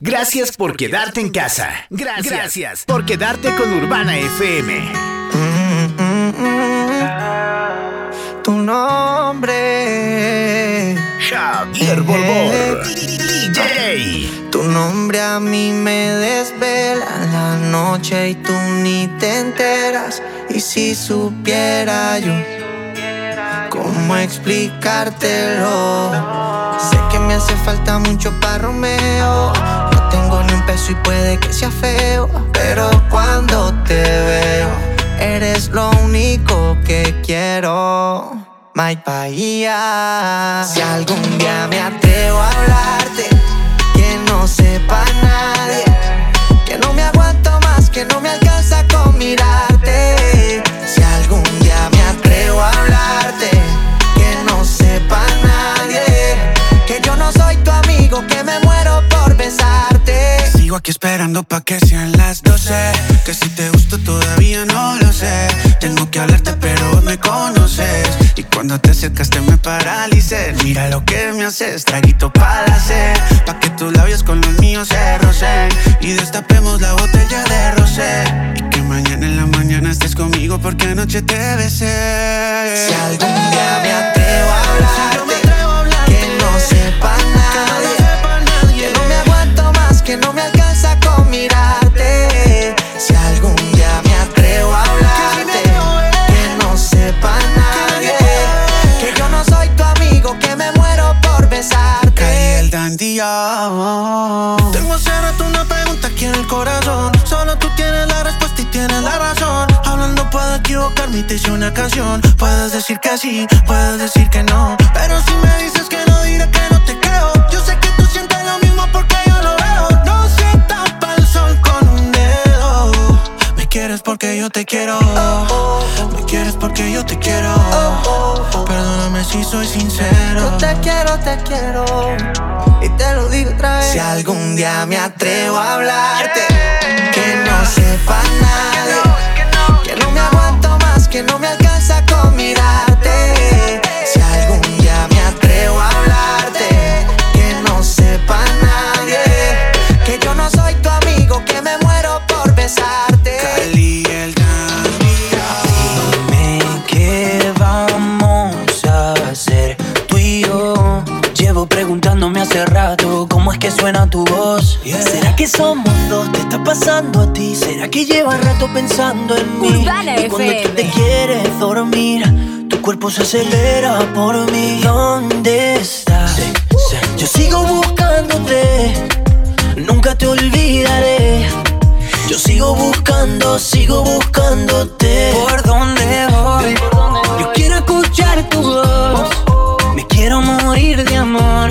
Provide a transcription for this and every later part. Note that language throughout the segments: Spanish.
Gracias por quedarte en casa. Gracias, por quedarte con Urbana FM. Tu nombre. Javier Borbor. DJ. Tu nombre a mí me desvela la noche y tú ni te enteras. Y si supiera yo cómo explicártelo. Sé que me hace falta mucho para Romeo. No tengo ni un peso y puede que sea feo. Pero cuando te veo, eres lo único que quiero. My Bahía. Si algún día me atrevo a hablarte, que no sepa nadie. Que no me aguanto más, que no me alcanza con mirarte. Aquí esperando pa' que sean las 12 Que si te gusto todavía no lo sé. Tengo que hablarte pero vos me conoces. Y cuando te acercaste me paralicé Mira lo que me haces, traguito para sed. Pa' que tus labios con los míos se rocen. Y destapemos la botella de rosé Y que mañana en la mañana estés conmigo porque anoche te besé. Si algún día me atrevo a hablarte, que no sepa nadie, que no me aguanto más, que no me mirarte. Si algún día me atrevo a hablarte, que no sepa nadie, que yo no soy tu amigo, que me muero por Caí besarte. el dandillo. Tengo hace rato una pregunta aquí en el corazón. Solo tú tienes la respuesta y tienes la razón. Hablando puedo equivocarme y te hice una canción. Puedes decir que sí, puedes decir que no. Pero si me dices que no, diré que no quieres porque yo te quiero. Me quieres porque yo te quiero. Perdóname si soy sincero. Yo te quiero, te quiero. Y te lo digo otra vez. Si algún día me atrevo a hablarte, pasando a ti? ¿Será que llevas rato pensando en mí? Urbana y cuando tú te quieres dormir, tu cuerpo se acelera por mí. ¿Dónde estás? Yo sigo buscándote, nunca te olvidaré. Yo sigo buscando, sigo buscándote. ¿Por dónde voy? Yo quiero escuchar tu voz. Me quiero morir de amor.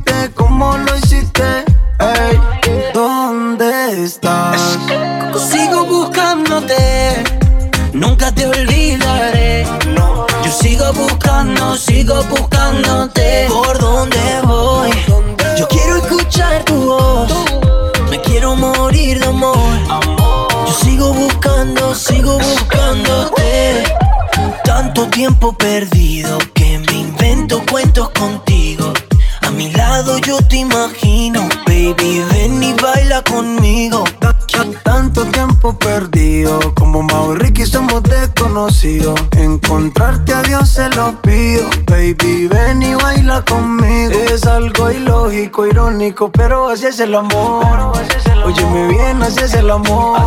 sigo buscando, sigo buscándote. ¿Por dónde voy? Yo quiero escuchar tu voz. Me quiero morir de amor. Yo sigo buscando, sigo buscándote. Tanto tiempo perdido que me invento cuentos contigo. Mi lado yo te imagino, baby, ven y baila conmigo. Tanto tiempo perdido, como Mau y Ricky somos desconocidos. Encontrarte a Dios se lo pido, baby, ven y baila conmigo. Es algo ilógico, irónico, pero así es el amor. Óyeme bien, así es el amor.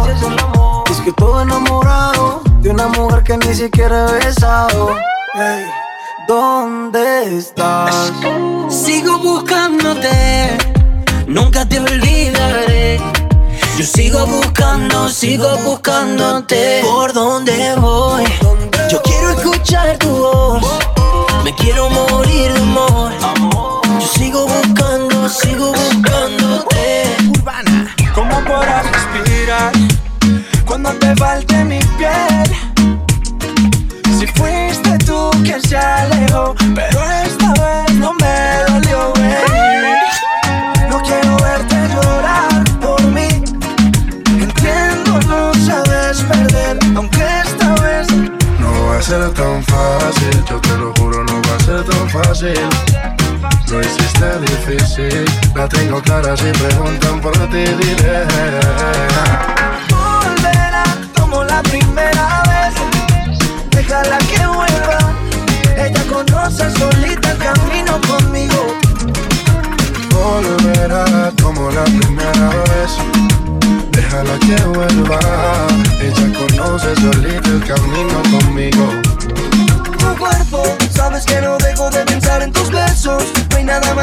Es que todo enamorado de una mujer que ni siquiera he besado. Ey, ¿dónde estás? Nunca te olvidaré. Yo sigo buscando, sigo buscándote. ¿Por dónde voy? Yo quiero escuchar tu voz. Me quiero morir de amor. Yo sigo buscando, sigo buscándote. Urbana. ¿Cómo podrás respirar cuando te falte mi piel? Si fuiste tú quien se alejó, pero esta vez fácil. Lo hiciste difícil, la tengo clara si preguntan por ti diré. Volverá como la primera vez. Déjala que vuelva. Ella conoce solita el camino conmigo. Volverá como la primera vez. Déjala que vuelva. Ella conoce solita el camino conmigo. Tu cuerpo, sabes que no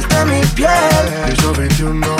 Falte mi piel? Piso 21.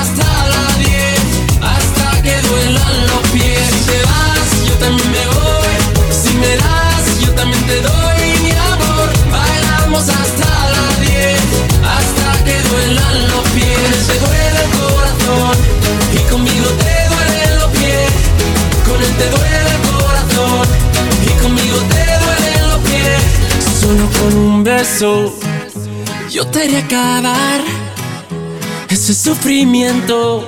duelan los pies. Si te vas, yo también me voy. Si me das, yo también te doy mi amor. Bailamos hasta la 10, hasta que duelan los pies. Te duele el corazón y conmigo te duelen los pies. Con él te duele el corazón y conmigo te duelen los pies. Solo con un beso yo te haré acabar ese sufrimiento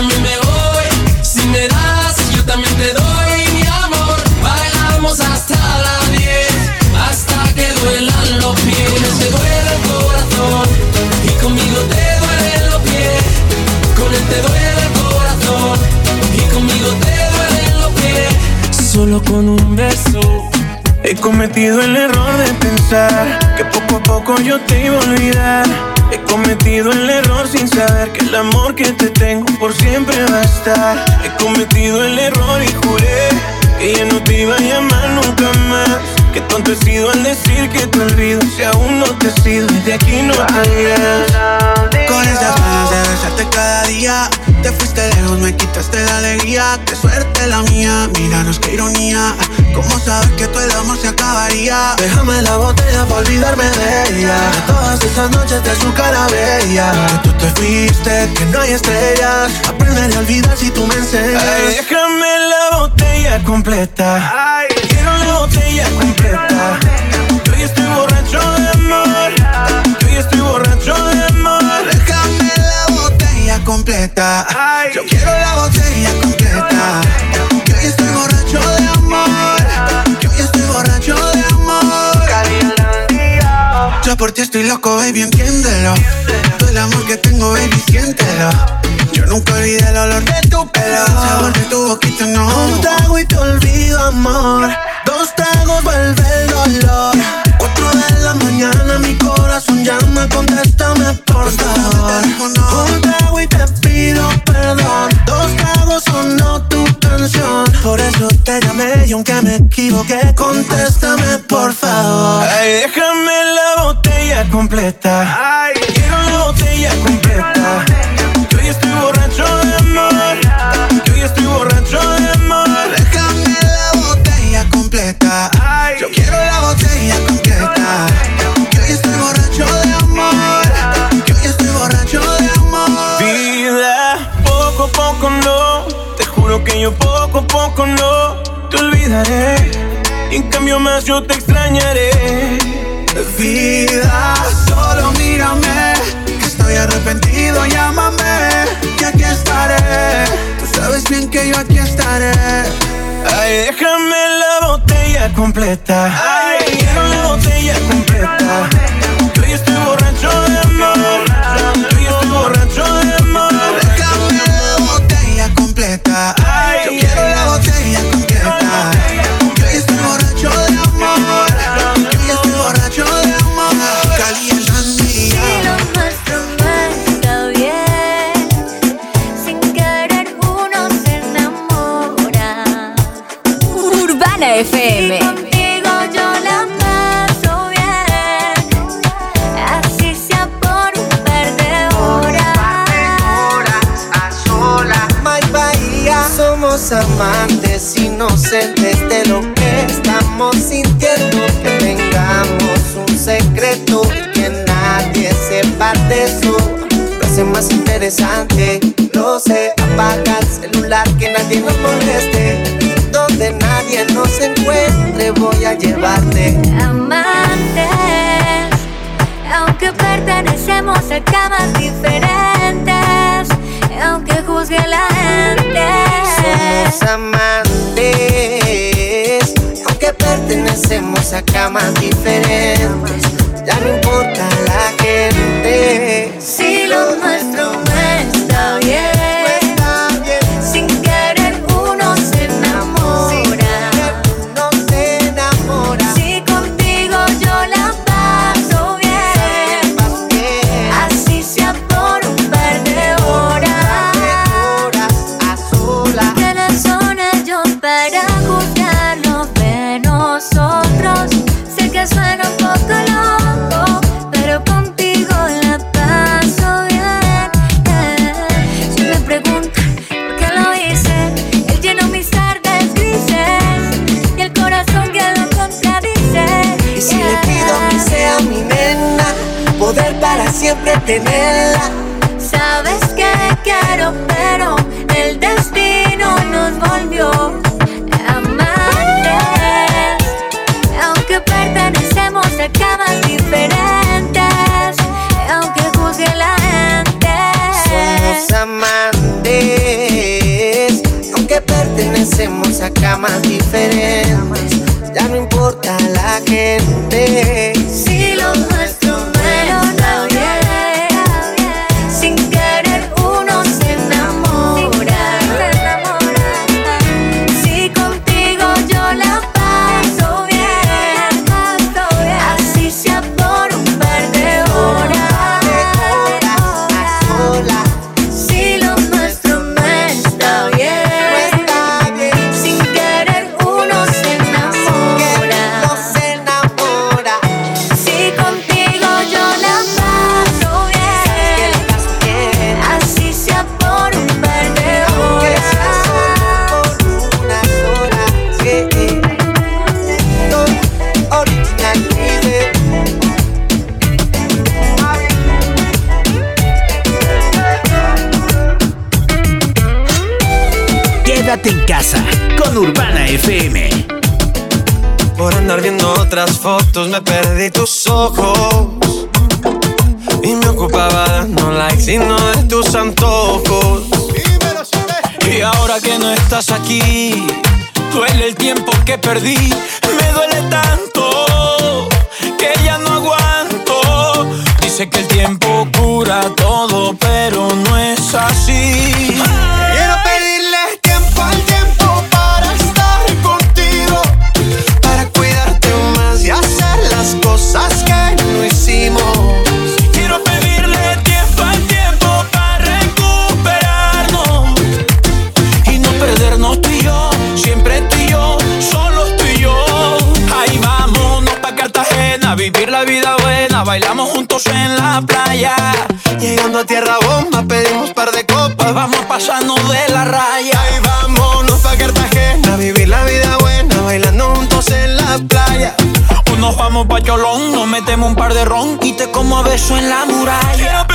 También me voy. Si me das, yo también te doy mi amor. Bailamos hasta la 10, hasta que duelan los pies. Él te duele el corazón y conmigo te duelen los pies. Con él te duele el corazón y conmigo te duelen los pies. Solo con un beso. He cometido el error de pensar que poco a poco yo te iba a olvidar. He cometido el error sin saber que el amor que te tengo por siempre va a estar. He cometido el error y juré que ya no te iba a llamar nunca más. Que tonto he sido al decir que te olvido si aún no te he sido y de aquí no te irás. Con esas ganas de besarte cada día te fuiste lejos, me quitaste la alegría. Qué suerte la mía, míranos qué ironía. ¿Cómo sabes que todo el amor se acabaría? Déjame la botella para olvidarme de ella. De todas esas noches de su cara bella. Que tú te fuiste, que no hay estrellas. Aprenderé a olvidar si tú me enseñas. Ay, déjame la botella completa. Ay, quiero la botella completa. Yo ya estoy borracho Yo quiero la botella completa. Yo ya estoy borracho de amor. Yo ya estoy borracho de amor. Yo por ti estoy loco, baby, entiéndelo. Todo el amor que tengo, baby, siéntelo. Yo nunca olvidé el olor de tu pelo. El sabor de tu boquita, no. Un trago y te olvido, amor. Dos tragos vuelve el dolor. Cuatro de la mañana, mi corazón llama, contéstame, por favor. Un trago y te pido perdón. Dos tragos sonó tu canción. Por eso te llamé y aunque me equivoqué, contéstame, por favor. Ay, déjame la botella completa. Ay, quiero la botella completa. Yo te extrañaré. Vida, solo mírame. Que estoy arrepentido, llámame. Que aquí estaré. Tú sabes bien que yo aquí estaré. Ay, déjame la botella completa. Ay, quiero la botella completa. Amantes inocentes de lo que estamos sintiendo. Que tengamos un secreto y que nadie sepa de eso. Lo hace más interesante. No sé, apaga el celular que nadie nos moleste. Donde nadie nos encuentre, voy a llevarte. Amantes, aunque pertenecemos a camas diferentes, aunque juzgue la gente. Somos amantes, aunque pertenecemos a camas diferentes. Ya no importa la gente. Si lo tenerla. Sabes que quiero, pero el destino nos volvió amantes. Aunque pertenecemos a camas diferentes, aunque juzgue la gente. Somos amantes, aunque pertenecemos a camas diferentes. Ya no importa la gente. Quédate en casa con Urbana FM. Por andar viendo otras fotos me perdí tus ojos. Y me ocupaba dando likes y no de tus antojos. Y ahora que no estás aquí, duele el tiempo que perdí. Me duele tanto que ya no aguanto. Dice que el tiempo cura todo, pero no es así. Quiero Olón. Nos metemos un par de ron y te como a beso en la muralla.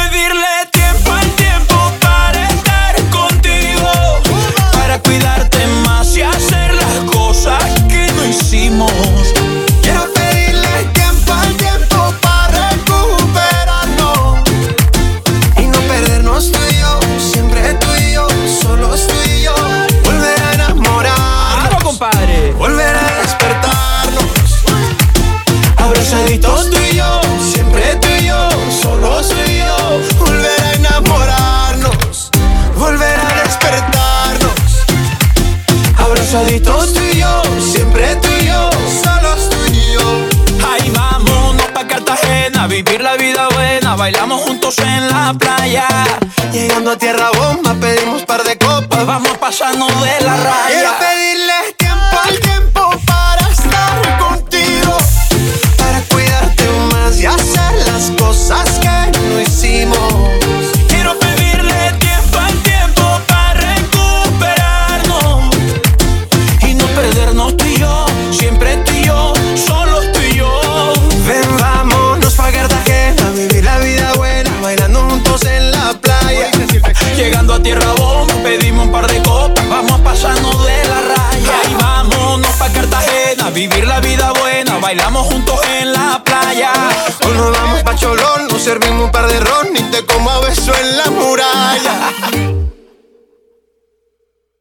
Bailamos juntos en la playa. Llegando a tierra bomba, pedimos par de copas. Vamos pasando de la raya.